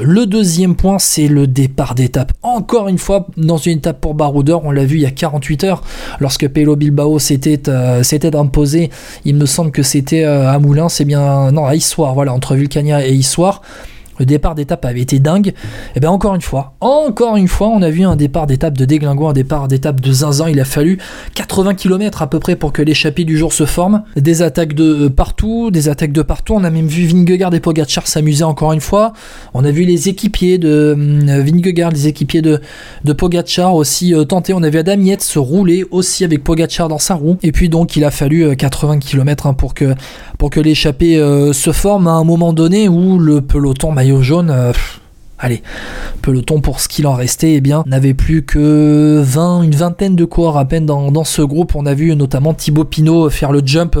Le deuxième point, c'est le départ d'étape. Encore une fois, dans une étape pour Baroudeur, on l'a vu il y a 48 heures, lorsque Pelo Bilbao s'était imposé. Il me semble que c'était à Moulins, c'est bien. Non, à Issoire, voilà, entre Vulcania et Issoire le départ d'étape avait été dingue. Et eh bien encore une fois, encore une fois, on a vu un départ d'étape de déglingo, un départ d'étape de zinzin. Il a fallu 80 km à peu près pour que l'échappée du jour se forme. Des attaques de partout, des attaques de partout. On a même vu Vingegaard et Pogacar s'amuser encore une fois. On a vu les équipiers de hum, Vingegaard, les équipiers de, de aussi euh, tenter. On a vu Adam se rouler aussi avec Pogacar dans sa roue. Et puis donc il a fallu 80 euh, km hein, pour que, pour que l'échappée euh, se forme à un moment donné où le peloton maillot jaune, euh, allez, peloton pour ce qu'il en restait, eh bien, n'avait plus que 20, une vingtaine de coureurs à peine dans, ce groupe. On a vu notamment Thibaut Pinot faire le jump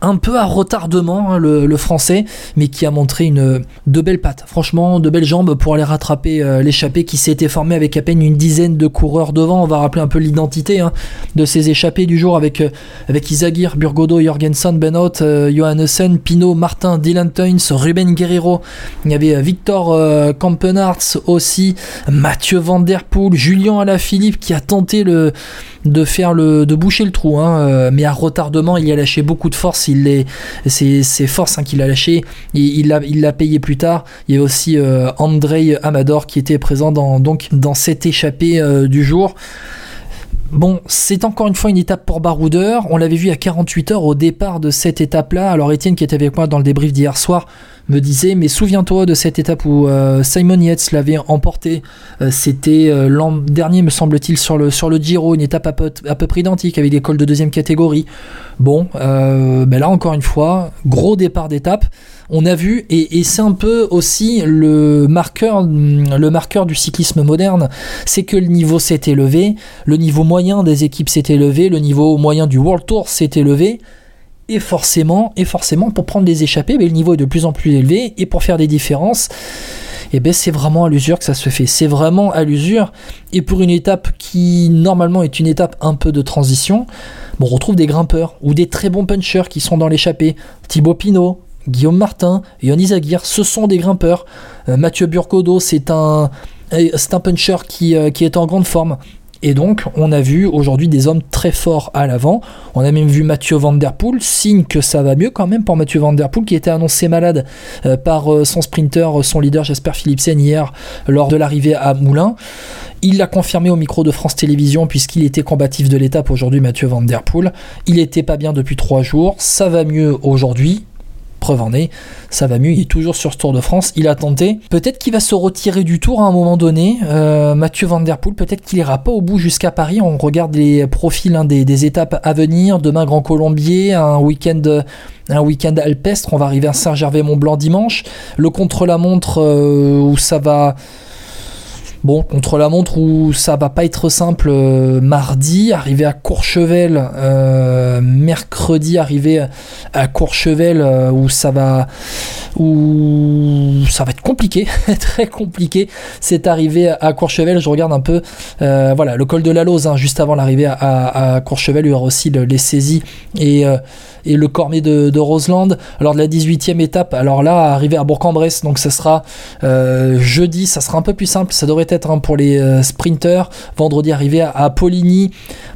un peu à retardement, hein, le, français, mais qui a montré une, de belles pattes, franchement, de belles jambes pour aller rattraper euh, l'échappée qui s'était formée avec à peine une dizaine de coureurs devant. On va rappeler un peu l'identité hein, de ces échappées du jour avec, euh, avec Isagir, Burgodo, Jorgensen, Benot, euh, Johannessen, Pinot, Martin, Dylan Tuins, Ruben Guerrero. Il y avait Victor Campen aussi, Mathieu Van Der Poel, Julien Alaphilippe qui a tenté de faire le, de boucher le trou, hein, euh, mais à retardement, il a lâché beaucoup de force. Il est, c'est, c'est force hein, qu'il a lâché. Il, l'a, il payé plus tard. Il y a aussi euh, Andrei Amador qui était présent dans, donc, dans cette échappée euh, du jour. Bon, c'est encore une fois une étape pour Baroudeur. On l'avait vu à 48 heures au départ de cette étape-là. Alors Étienne qui était avec moi dans le débrief d'hier soir me disait mais souviens-toi de cette étape où euh, Simon Yates l'avait emporté euh, c'était euh, l'an dernier me semble-t-il sur le, sur le Giro une étape à peu, près identique avec des cols de deuxième catégorie bon ben là encore une fois gros départ d'étape on a vu et, c'est un peu aussi le marqueur le marqueur du cyclisme moderne c'est que le niveau s'est élevé le niveau moyen des équipes s'est élevé le niveau moyen du World Tour s'est élevé et forcément, et forcément, pour prendre des échappées, mais le niveau est de plus en plus élevé. Et pour faire des différences, et eh ben c'est vraiment à l'usure que ça se fait. C'est vraiment à l'usure. Et pour une étape qui normalement est une étape un peu de transition, on retrouve des grimpeurs ou des très bons punchers qui sont dans l'échappée. Thibaut Pinot, Guillaume Martin, Yonis Aguirre, ce sont des grimpeurs. Euh, Mathieu Burcodo, c'est un, euh, un puncher qui, euh, qui est en grande forme. Et donc, on a vu aujourd'hui des hommes très forts à l'avant. On a même vu Mathieu Van Der Poel, signe que ça va mieux quand même pour Mathieu Van Der Poel, qui était annoncé malade par son sprinter, son leader Jasper Philipsen hier lors de l'arrivée à Moulins. Il l'a confirmé au micro de France Télévisions puisqu'il était combatif de l'étape aujourd'hui, Mathieu Van Der Poel. Il était pas bien depuis trois jours, ça va mieux aujourd'hui preuve en est, ça va mieux, il est toujours sur ce Tour de France, il a tenté. Peut-être qu'il va se retirer du Tour à un moment donné, euh, Mathieu Van peut-être qu'il ira pas au bout jusqu'à Paris, on regarde les profils hein, des, étapes à venir, demain Grand Colombier, un week-end un week-end alpestre, on va arriver à Saint-Gervais-Mont-Blanc dimanche, le contre-la-montre euh, où ça va Bon, contre la montre où ça va pas être simple euh, mardi, arriver à Courchevel, euh, mercredi arriver à Courchevel euh, où ça va où ça va être compliqué, très compliqué. C'est arrivé à Courchevel, je regarde un peu, voilà, le col de la Lose, hein, juste avant l'arrivée à, Courchevel, il y aura aussi les saisies et le Cormier de, Roseland. Alors de la 18e étape, alors là, arrivé à Bourg-en-Bresse, donc ça sera jeudi, ça sera un peu plus simple, ça devrait être hein, pour les euh, sprinters. Vendredi, arrivé à, Poligny.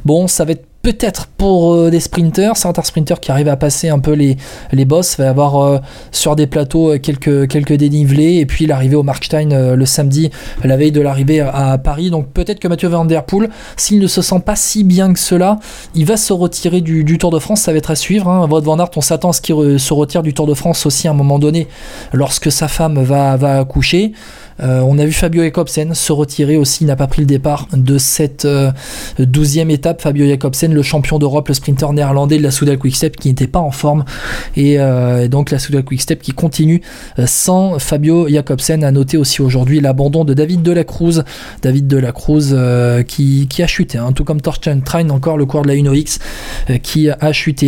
Bon, ça va être peut-être pour euh, des sprinters, certains sprinters qui arrivent à passer un peu les, les boss, va y avoir euh, sur des plateaux quelques, quelques dénivelés, et puis l'arrivée au Markstein le samedi, la veille de l'arrivée à, Paris. Donc peut-être que Mathieu Van Der Poel, s'il ne se sent pas si bien que cela, il va se retirer du, du Tour de France, ça va être à suivre. Hein. Van Aert, on s'attend à ce qu'il se retire du Tour de France aussi à un moment donné, lorsque sa femme va, va accoucher. Euh, on a vu Fabio Jacobsen se retirer aussi, il n'a pas pris le départ de cette euh, douzième étape. Fabio Jacobsen, le champion d'Europe, le sprinter néerlandais de la Soudal Quickstep qui n'était pas en forme. Et, euh, donc la Soudal Quickstep qui continue sans Fabio Jacobsen. A noté aussi aujourd'hui l'abandon de David Delacruz. David Delacruz qui, qui a chuté, hein, tout comme Torsten Train, encore le coureur de la Uno X, qui a chuté.